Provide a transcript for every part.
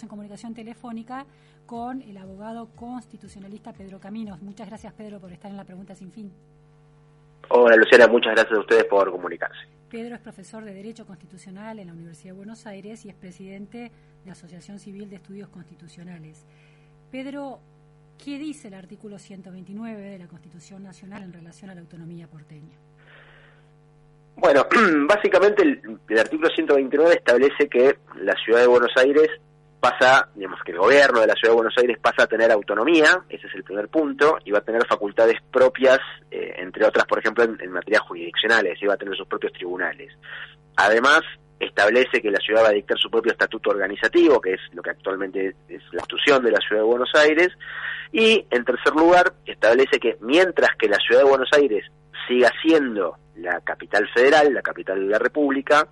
En comunicación telefónica con el abogado constitucionalista Pedro Caminos. Muchas gracias, Pedro, por estar en la pregunta sin fin. Hola, Luciana, muchas gracias a ustedes por comunicarse. Pedro es profesor de Derecho Constitucional en la Universidad de Buenos Aires y es presidente de la Asociación Civil de Estudios Constitucionales. Pedro, ¿qué dice el artículo 129 de la Constitución Nacional en relación a la autonomía porteña? Bueno, básicamente el, el, artículo 129 establece que la ciudad de Buenos Aires pasa, digamos que el gobierno de la ciudad de Buenos Aires pasa a tener autonomía, ese es el primer punto, y va a tener facultades propias, eh, entre otras, por ejemplo, en, en materia jurisdiccionales, y va a tener sus propios tribunales. Además, establece que la ciudad va a dictar su propio estatuto organizativo, que es lo que actualmente es la institución de la ciudad de Buenos Aires, y en tercer lugar, establece que mientras que la ciudad de Buenos Aires siga siendo la capital federal, la capital de la República,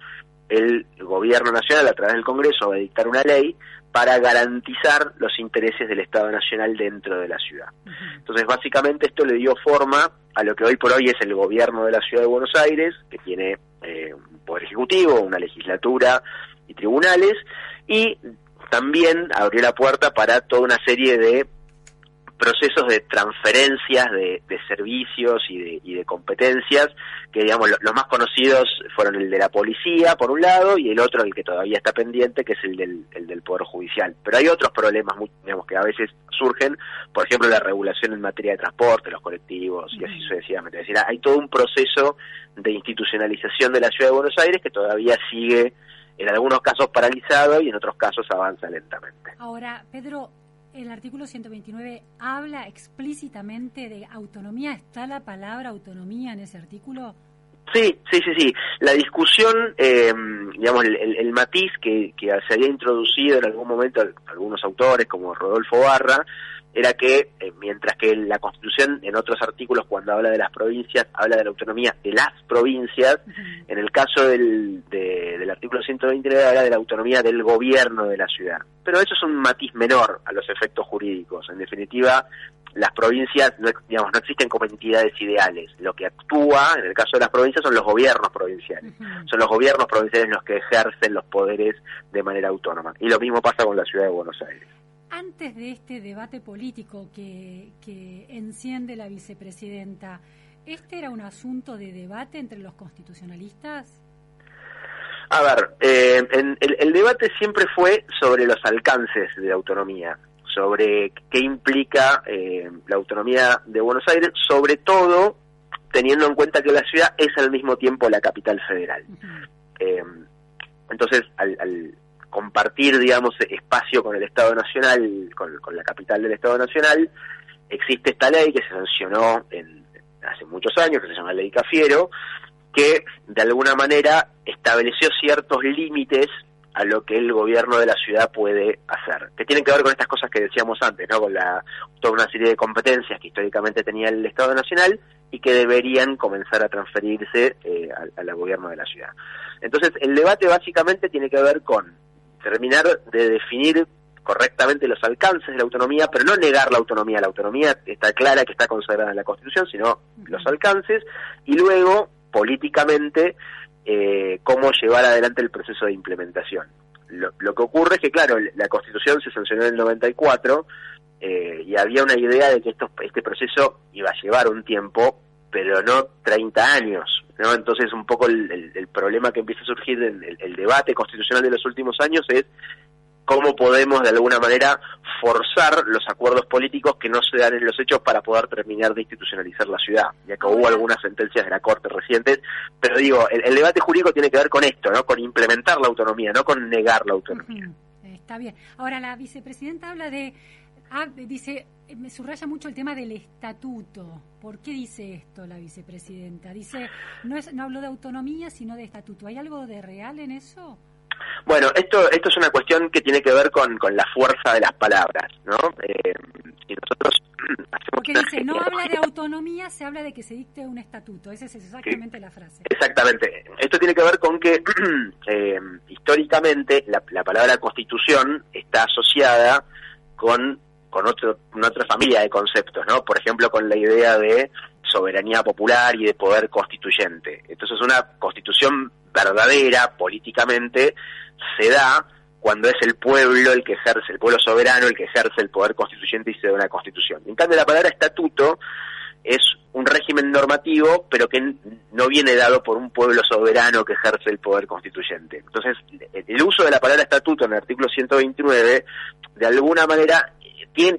el gobierno nacional a través del Congreso va a dictar una ley para garantizar los intereses del Estado Nacional dentro de la ciudad. Entonces, básicamente esto le dio forma a lo que hoy por hoy es el gobierno de la ciudad de Buenos Aires, que tiene eh, un poder ejecutivo, una legislatura y tribunales, y también abrió la puerta para toda una serie de procesos de transferencias de, de servicios y de, y de, competencias, que digamos lo, los más conocidos fueron el de la policía, por un lado, y el otro, el que todavía está pendiente, que es el del, el del Poder Judicial. Pero hay otros problemas, muy, digamos, que a veces surgen, por ejemplo, la regulación en materia de transporte, los colectivos, y así sucesivamente. Es decir, hay todo un proceso de institucionalización de la Ciudad de Buenos Aires que todavía sigue en algunos casos paralizado y en otros casos avanza lentamente. Ahora, Pedro, el artículo 129 habla explícitamente de autonomía. ¿Está la palabra autonomía en ese artículo? Sí, sí, sí, sí. La discusión, eh, digamos, el, el, el matiz que, que, se había introducido en algún momento algunos autores, como Rodolfo Barra, era que eh, mientras que la Constitución en otros artículos cuando habla de las provincias habla de la autonomía de las provincias, uh -huh. en el caso del, de, del artículo 129 habla de la autonomía del gobierno de la ciudad. Pero eso es un matiz menor a los efectos jurídicos. En definitiva, las provincias no, digamos, no existen como entidades ideales. Lo que actúa, en el caso de las provincias, son los gobiernos provinciales. Uh -huh. Son los gobiernos provinciales los que ejercen los poderes de manera autónoma. Y lo mismo pasa con la ciudad de Buenos Aires. Antes de este debate político que, que enciende la vicepresidenta, ¿este era un asunto de debate entre los constitucionalistas? A ver, eh, en, el, el, debate siempre fue sobre los alcances de la autonomía, sobre qué implica eh, la autonomía de Buenos Aires, sobre todo teniendo en cuenta que la ciudad es al mismo tiempo la capital federal. Uh -huh. eh, entonces, al, al compartir, digamos, espacio con el Estado Nacional, con, la capital del Estado Nacional, existe esta ley que se sancionó en, hace muchos años, que se llama Ley Cafiero, que de alguna manera estableció ciertos límites a lo que el gobierno de la ciudad puede hacer, que tienen que ver con estas cosas que decíamos antes, ¿no? con la, toda una serie de competencias que históricamente tenía el Estado Nacional y que deberían comenzar a transferirse eh, al, al gobierno de la ciudad. Entonces, el debate básicamente tiene que ver con terminar de definir correctamente los alcances de la autonomía, pero no negar la autonomía. La autonomía está clara que está consagrada en la Constitución, sino los alcances, y luego, políticamente, eh, cómo llevar adelante el proceso de implementación. Lo, lo, que ocurre es que, claro, la Constitución se sancionó en el 94 eh, y había una idea de que esto, este proceso iba a llevar un tiempo, pero no 30 años. ¿no? Entonces, un poco el, el, el, problema que empieza a surgir en el, el, debate constitucional de los últimos años es cómo podemos, de alguna manera, forzar los acuerdos políticos que no se dan en los hechos para poder terminar de institucionalizar la ciudad. Ya que hubo algunas sentencias de la Corte recientes, pero digo, el, debate jurídico tiene que ver con esto, ¿no? Con implementar la autonomía, no con negar la autonomía. Está bien. Ahora, la vicepresidenta habla de Ah, dice, me subraya mucho el tema del estatuto. ¿Por qué dice esto la vicepresidenta? Dice, no, es, no habló de autonomía, sino de estatuto. ¿Hay algo de real en eso? Bueno, esto, esto es una cuestión que tiene que ver con, con la fuerza de las palabras, ¿no? Eh, si nosotros Porque dice, no habla de autonomía, se habla de que se dicte un estatuto. Esa es exactamente la frase. Exactamente. Esto tiene que ver con que eh, históricamente la, la, palabra constitución está asociada con, con, otro, con otra familia de conceptos, ¿no? Por ejemplo, con la idea de soberanía popular y de poder constituyente. Entonces una constitución verdadera políticamente se da cuando es el pueblo el que ejerce, el pueblo soberano el que ejerce el poder constituyente y se da una constitución. En cambio, la palabra estatuto es un régimen normativo, pero que no viene dado por un pueblo soberano que ejerce el poder constituyente. Entonces, el uso de la palabra estatuto en el artículo 129, de alguna manera,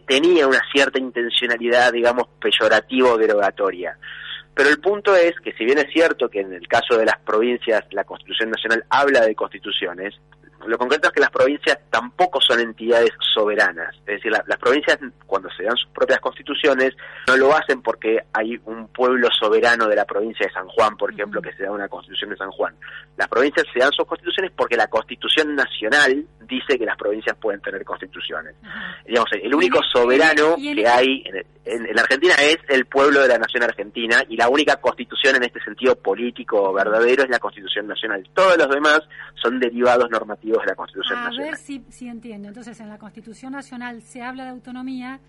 tenía una cierta intencionalidad, digamos, peyorativa o derogatoria. Pero el punto es que si bien es cierto que en el caso de las provincias la Constitución Nacional habla de constituciones, lo concreto es que las provincias tampoco son entidades soberanas. Es decir, las provincias cuando se dan sus propias constituciones no lo hacen porque hay un pueblo soberano de la provincia de San Juan, por ejemplo, que se da una constitución de San Juan. Las provincias se dan sus constituciones porque la constitución nacional dice que las provincias pueden tener constituciones. Digamos, el único soberano que hay en, en, Argentina es el pueblo de la nación argentina y la única constitución en este sentido político verdadero es la constitución nacional. Todos los demás son derivados normativos de la Constitución Nacional. A ver si, si entiendo. Entonces, en la Constitución Nacional se habla de autonomía,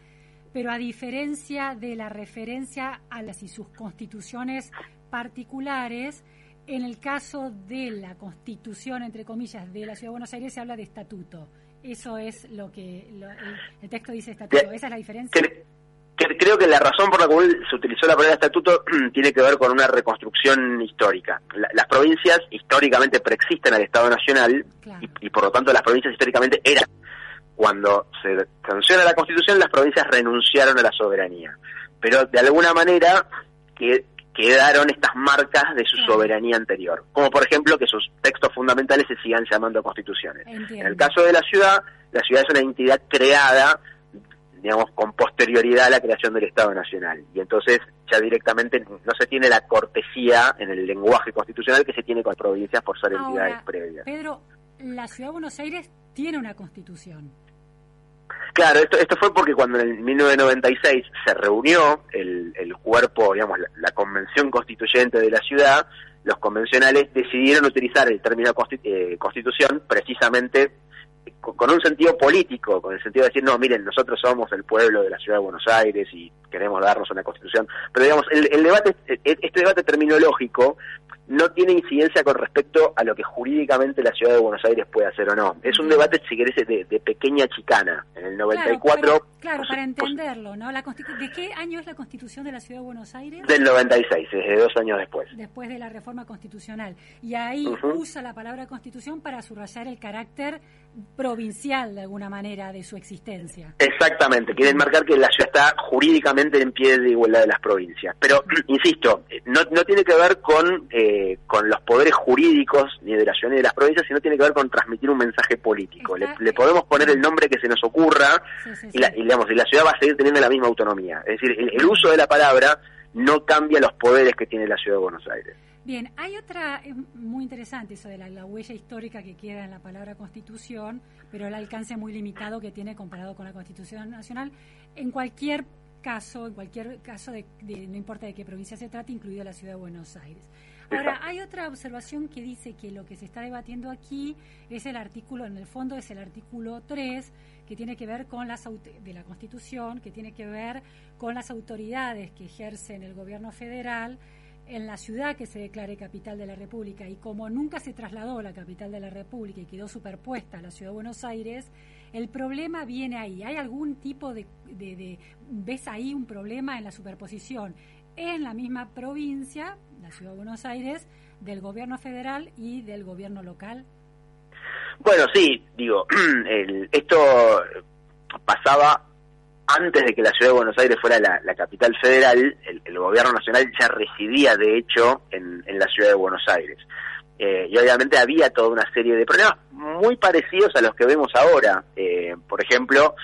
pero a diferencia de la referencia a las y sus constituciones particulares, en el caso de la Constitución, entre comillas, de la Ciudad de Buenos Aires se habla de estatuto. Eso es lo que el, texto dice estatuto. ¿Esa es la diferencia? Creo que la razón por la cual se utilizó la palabra estatuto tiene que ver con una reconstrucción histórica. las provincias históricamente preexisten al Estado Nacional y, por lo tanto las provincias históricamente eran. Cuando se sanciona la Constitución, las provincias renunciaron a la soberanía. Pero de alguna manera que, quedaron estas marcas de su soberanía anterior. Como por ejemplo que sus textos fundamentales se sigan llamando constituciones. En el caso de la ciudad, la ciudad es una entidad creada digamos, con posterioridad a la creación del Estado Nacional. Y entonces ya directamente no se tiene la cortesía en el lenguaje constitucional que se tiene con provincias por ser entidades previas. Pedro, la Ciudad de Buenos Aires tiene una constitución. Claro, esto, esto fue porque cuando en 1996 se reunió el, el cuerpo, digamos, la, convención constituyente de la ciudad, los convencionales decidieron utilizar el término eh, constitución precisamente con un sentido político, con el sentido de decir, no, miren, nosotros somos el pueblo de la ciudad de Buenos Aires y queremos darnos una constitución. Pero digamos, el, el debate, este debate terminológico no tiene incidencia con respecto a lo que jurídicamente la ciudad de Buenos Aires puede hacer o no. Es un debate, si querés, de, pequeña chicana. En el 94... Claro, para entenderlo, ¿no? La ¿De qué año es la constitución de la ciudad de Buenos Aires? Del 96, desde dos años después. Después de la reforma constitucional. Y ahí usa la palabra constitución para subrayar el carácter provincial, de alguna manera, de su existencia. Exactamente, quieren marcar que la ciudad está jurídicamente en pie de igualdad de las provincias. Pero, insisto, no, no tiene que ver con... Eh, eh, con los poderes jurídicos ni de la ciudad ni de las provincias, sino tiene que ver con transmitir un mensaje político. le, podemos poner el nombre que se nos ocurra Y, la, digamos, y la ciudad va a seguir teniendo la misma autonomía. Es decir, el, uso de la palabra no cambia los poderes que tiene la ciudad de Buenos Aires. Bien, hay otra, es muy interesante eso de la, la, huella histórica que queda en la palabra constitución, pero el alcance muy limitado que tiene comparado con la constitución nacional. En cualquier caso, en cualquier caso, de, no importa de qué provincia se trate, incluido la ciudad de Buenos Aires. Ahora, hay otra observación que dice que lo que se está debatiendo aquí es el artículo, en el fondo es el artículo 3, que tiene que ver con las de la Constitución, que tiene que ver con las autoridades que ejercen el gobierno federal en la ciudad que se declare capital de la República y como nunca se trasladó la capital de la República y quedó superpuesta a la ciudad de Buenos Aires, el problema viene ahí. ¿Hay algún tipo de, de ves ahí un problema en la superposición en la misma provincia, la Ciudad de Buenos Aires, del gobierno federal y del gobierno local? Bueno, sí, digo, esto pasaba antes de que la Ciudad de Buenos Aires fuera la, capital federal, el, gobierno nacional ya residía, de hecho, en, la Ciudad de Buenos Aires. Eh, y obviamente había toda una serie de problemas muy parecidos a los que vemos ahora. Eh, por ejemplo,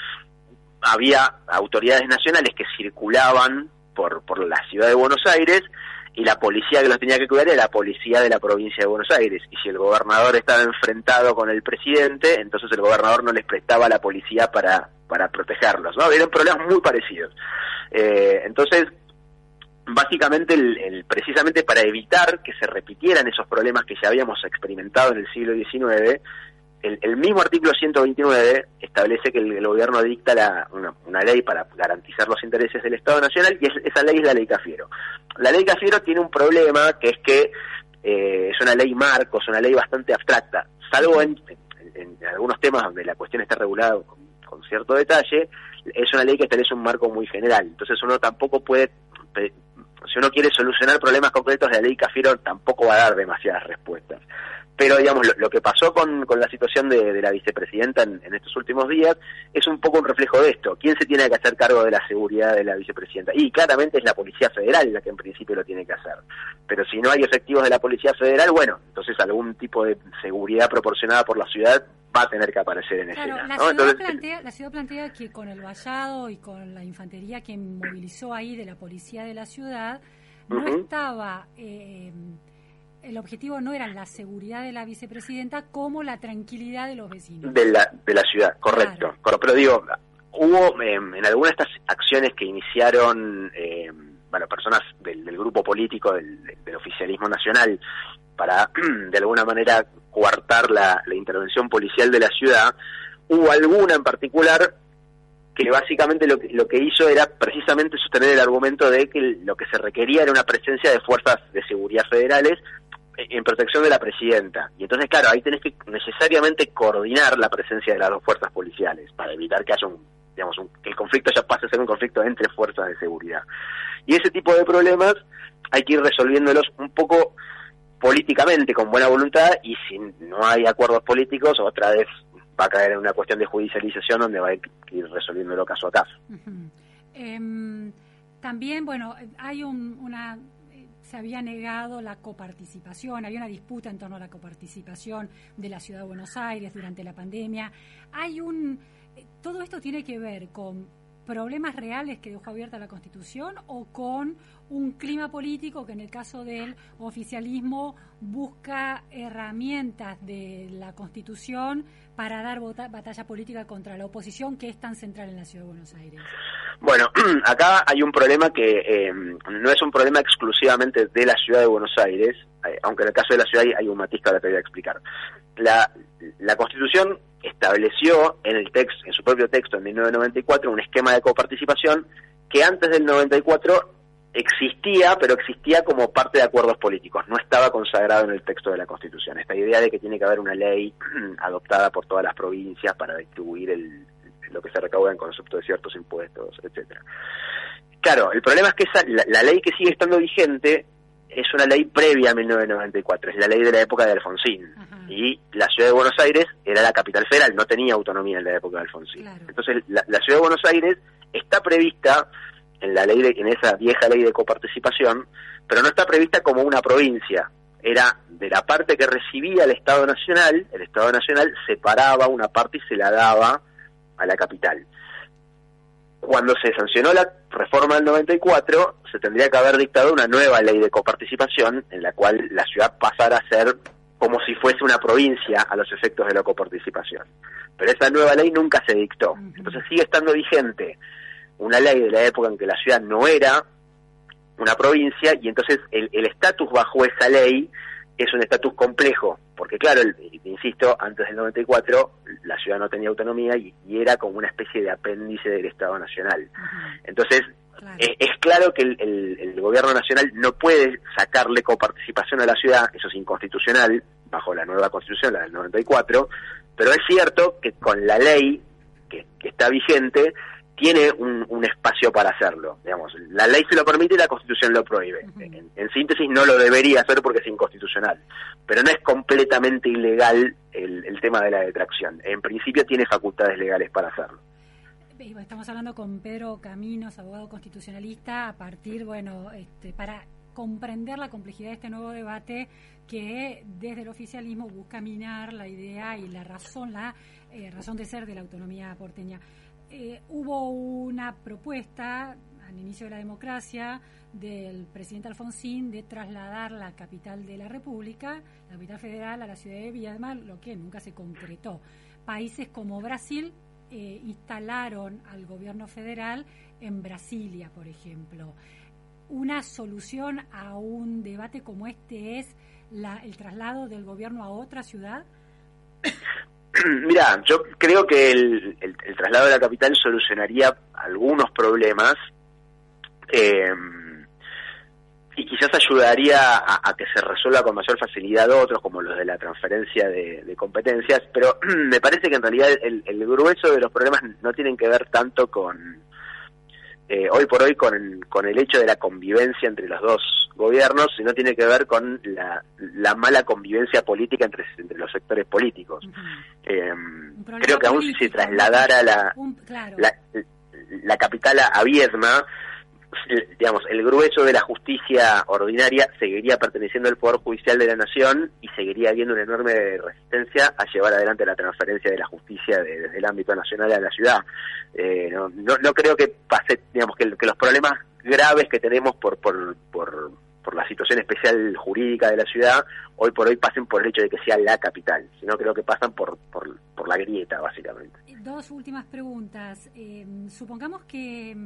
había autoridades nacionales que circulaban por, por la ciudad de Buenos Aires y la policía que los tenía que cuidar era la policía de la provincia de Buenos Aires. Y si el gobernador estaba enfrentado con el presidente, entonces el gobernador no les prestaba la policía para, para protegerlos. ¿no? Eran problemas muy parecidos. Eh, entonces, básicamente, el, precisamente para evitar que se repitieran esos problemas que ya habíamos experimentado en el siglo XIX, el, mismo artículo 129 establece que el, gobierno dicta la, una, ley para garantizar los intereses del Estado Nacional y esa ley es la ley Cafiero. La ley Cafiero tiene un problema que es que eh, es una ley marco, es una ley bastante abstracta, salvo en, algunos temas donde la cuestión está regulada cierto detalle, es una ley que establece un marco muy general. Entonces uno tampoco puede, si uno quiere solucionar problemas concretos de la ley Cafiero, tampoco va a dar demasiadas respuestas. Pero, digamos, lo, que pasó con, con, la situación de, la vicepresidenta en, estos últimos días es un poco un reflejo de esto. ¿Quién se tiene que hacer cargo de la seguridad de la vicepresidenta? Y claramente es la Policía Federal la que en principio lo tiene que hacer. Pero si no hay efectivos de la Policía Federal, bueno, entonces algún tipo de seguridad proporcionada por la ciudad va a tener que aparecer en claro, escena. La, ciudad plantea, la ciudad plantea que con el vallado y con la infantería que movilizó ahí de la policía de la ciudad, no estaba... Eh, el objetivo no era la seguridad de la vicepresidenta como la tranquilidad de los vecinos. De la, de la ciudad, correcto. Pero digo, hubo em, en algunas de estas acciones que iniciaron eh, bueno, personas del, grupo político del, oficialismo nacional para de alguna manera coartar la, intervención policial de la ciudad, hubo alguna en particular que básicamente lo, lo que hizo era precisamente sostener el argumento de que lo que se requería era una presencia de fuerzas de seguridad federales en protección de la presidenta. Y entonces, claro, ahí tenés que necesariamente coordinar la presencia de las dos fuerzas policiales para evitar que haya un, digamos, que el conflicto ya pase a ser un conflicto entre fuerzas de seguridad. Y ese tipo de problemas hay que ir resolviéndolos un poco políticamente, con buena voluntad, y si no hay acuerdos políticos, otra vez va a caer en una cuestión de judicialización donde va a ir resolviéndolo caso a caso. Em, también, bueno, hay una se había negado la coparticipación, había una disputa en torno a la coparticipación de la Ciudad de Buenos Aires durante la pandemia. Hay un eh, todo esto tiene que ver con problemas reales que dejó abierta la Constitución o con un clima político que en el caso del oficialismo busca herramientas de la Constitución para dar batalla política contra la oposición que es tan central en la Ciudad de Buenos Aires? Bueno, acá hay un problema que eh, no es un problema exclusivamente de la Ciudad de Buenos Aires, eh, aunque en el caso de la ciudad hay, un matiz que ahora te voy a explicar. La, la Constitución estableció en el texto, en su propio texto en 1994 un esquema de coparticipación que antes del 94 existía, pero existía como parte de acuerdos políticos, no estaba consagrado en el texto de la Constitución. Esta idea de que tiene que haber una ley adoptada por todas las provincias para distribuir el, lo que se recauda en concepto de ciertos impuestos, etcétera. Claro, el problema es que esa, la, ley que sigue estando vigente es una ley previa a 1994, es la ley de la época de Alfonsín. Y la ciudad de Buenos Aires era la capital federal, no tenía autonomía en la época de Alfonsín. Entonces, la, la ciudad de Buenos Aires está prevista en la ley de, en esa vieja ley de coparticipación, pero no está prevista como una provincia. Era de la parte que recibía el Estado Nacional, el Estado Nacional separaba una parte y se la daba a la capital. Cuando se sancionó la reforma del 94, se tendría que haber dictado una nueva ley de coparticipación en la cual la ciudad pasara a ser como si fuese una provincia a los efectos de la coparticipación. Pero esa nueva ley nunca se dictó. Entonces sigue estando vigente una ley de la época en que la ciudad no era una provincia y entonces el estatus bajo esa ley es un estatus complejo, porque claro, insisto, antes del 94 la ciudad no tenía autonomía y, era como una especie de apéndice del Estado Nacional. Entonces, e, Es, claro que el, gobierno nacional no puede sacarle coparticipación a la ciudad, eso es inconstitucional, bajo la nueva constitución, la del 94, pero es cierto que con la ley que está vigente, tiene un, espacio para hacerlo. Digamos, la ley se lo permite y la Constitución lo prohíbe. en, síntesis, no lo debería hacer porque es inconstitucional. Pero no es completamente ilegal el, tema de la detracción. En principio, tiene facultades legales para hacerlo. Estamos hablando con Pedro Caminos, abogado constitucionalista, a partir, bueno, este, para comprender la complejidad de este nuevo debate que desde el oficialismo busca minar la idea y la razón, la eh, razón de ser de la autonomía porteña. Eh, hubo una propuesta al inicio de la democracia del presidente Alfonsín de trasladar la capital de la República, la capital federal, a la ciudad de Viedma, lo que nunca se concretó. Países como Brasil eh, instalaron al gobierno federal en Brasilia, por ejemplo. Una solución a un debate como este es la, el traslado del gobierno a otra ciudad. Mira, yo creo que el, traslado de la capital solucionaría algunos problemas eh, y quizás ayudaría a, que se resuelva con mayor facilidad otros, como los de la transferencia de, competencias, pero me parece que en realidad el, grueso de los problemas no tienen que ver tanto con, eh, hoy por hoy, con el hecho de la convivencia entre los dos gobiernos, sino tiene que ver con la, la mala convivencia política entre, entre los sectores políticos. Eh, creo que aún si se trasladara la, la, la, capital a Viedma, digamos, el grueso de la justicia ordinaria seguiría perteneciendo al Poder Judicial de la Nación y seguiría habiendo una enorme resistencia a llevar adelante la transferencia de la justicia desde el ámbito nacional a la ciudad. Eh, no, no, creo que pase, digamos, que, los problemas graves que tenemos por, por, por, por la situación especial jurídica de la ciudad hoy por hoy pasen por el hecho de que sea la capital, sino creo que pasan por, por, la grieta, básicamente. Dos últimas preguntas. Eh, supongamos que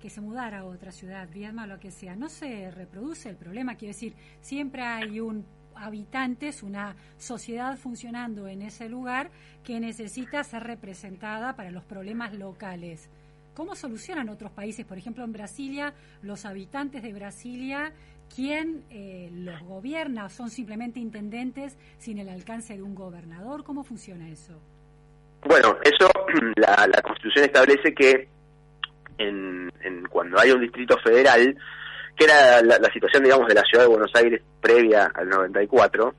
que se mudara a otra ciudad, Viedma o lo que sea, no se reproduce el problema. Quiero decir, siempre hay un habitantes, una sociedad funcionando en ese lugar que necesita ser representada para los problemas locales. ¿Cómo solucionan otros países? Por ejemplo, en Brasilia, los habitantes de Brasilia, ¿quién eh, los gobierna? ¿Son simplemente intendentes sin el alcance de un gobernador? ¿Cómo funciona eso? Bueno, eso la, la Constitución establece que en, cuando hay un distrito federal, que era la, situación, digamos, de la ciudad de Buenos Aires previa al 94,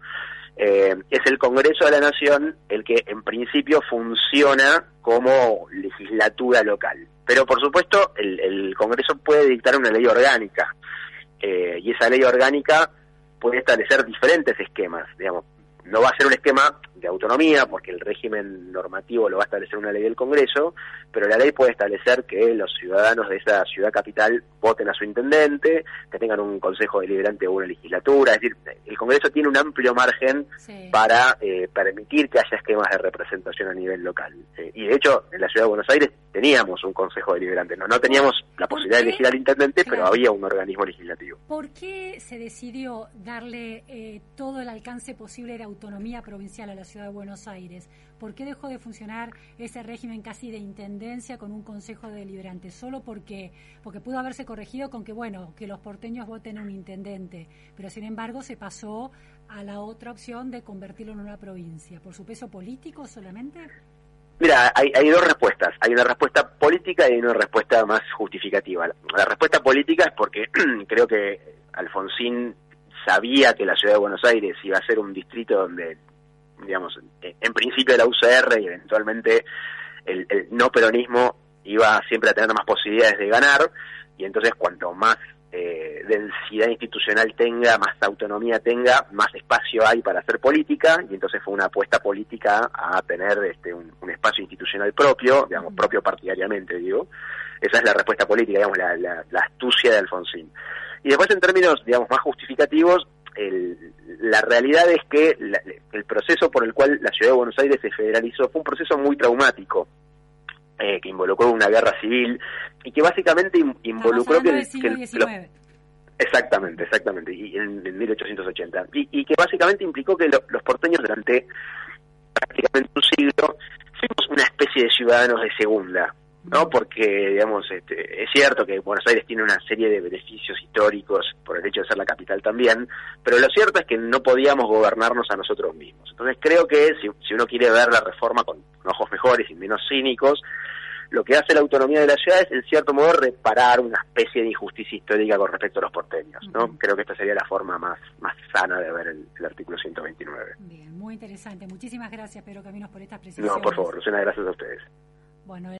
eh, es el Congreso de la Nación el que en principio funciona como legislatura local. Pero por supuesto el, Congreso puede dictar una ley orgánica eh, y esa ley orgánica puede establecer diferentes esquemas, digamos, no va a ser un esquema de autonomía, porque el régimen normativo lo va a establecer una ley del Congreso, pero la ley puede establecer que los ciudadanos de esa ciudad capital voten a su intendente, que tengan un consejo deliberante o una legislatura, es decir, el Congreso tiene un amplio margen para eh, permitir que haya esquemas de representación a nivel local. Eh, y de hecho, en la ciudad de Buenos Aires teníamos un consejo deliberante, no, no teníamos la posibilidad de elegir al intendente, pero había un organismo legislativo. ¿Por qué se decidió darle eh, todo el alcance posible de autonomía provincial a la ciudad de Buenos Aires? ¿Por qué dejó de funcionar ese régimen casi de intendencia con un consejo deliberante? Solo porque, porque pudo haberse corregido con que, bueno, que los porteños voten un intendente, pero sin embargo se pasó a la otra opción de convertirlo en una provincia. ¿Por su peso político solamente? Mira, hay, dos respuestas. Hay una respuesta política y una respuesta más justificativa. La respuesta política es porque creo que Alfonsín sabía que la ciudad de Buenos Aires iba a ser un distrito donde digamos, en principio la UCR y eventualmente el, no peronismo iba siempre a tener más posibilidades de ganar y entonces cuanto más eh, densidad institucional tenga, más autonomía tenga, más espacio hay para hacer política y entonces fue una apuesta política a tener este, un, espacio institucional propio, digamos, propio partidariamente, digo. Esa es la respuesta política, digamos, la, la astucia de Alfonsín. Y después en términos, digamos, más justificativos, la realidad es que el proceso por el cual la ciudad de Buenos Aires se federalizó fue un proceso muy traumático. Eh, que involucró una guerra civil y que básicamente involucró que, exactamente exactamente y en, 1880 y, que básicamente implicó que los porteños durante prácticamente un siglo fuimos una especie de ciudadanos de segunda ¿no? Porque, digamos, este, es cierto que Buenos Aires tiene una serie de beneficios históricos por el hecho de ser la capital también, pero lo cierto es que no podíamos gobernarnos a nosotros mismos. Entonces creo que si, si uno quiere ver la reforma con ojos mejores y menos cínicos, lo que hace la autonomía de la ciudad es, en cierto modo, reparar una especie de injusticia histórica con respecto a los porteños, ¿no? Creo que esta sería la forma más, más sana de ver el, el artículo 129. Bien, muy interesante. Muchísimas gracias, Pedro Caminos, por estas precisiones. No, por favor, muchas gracias a ustedes. Bueno,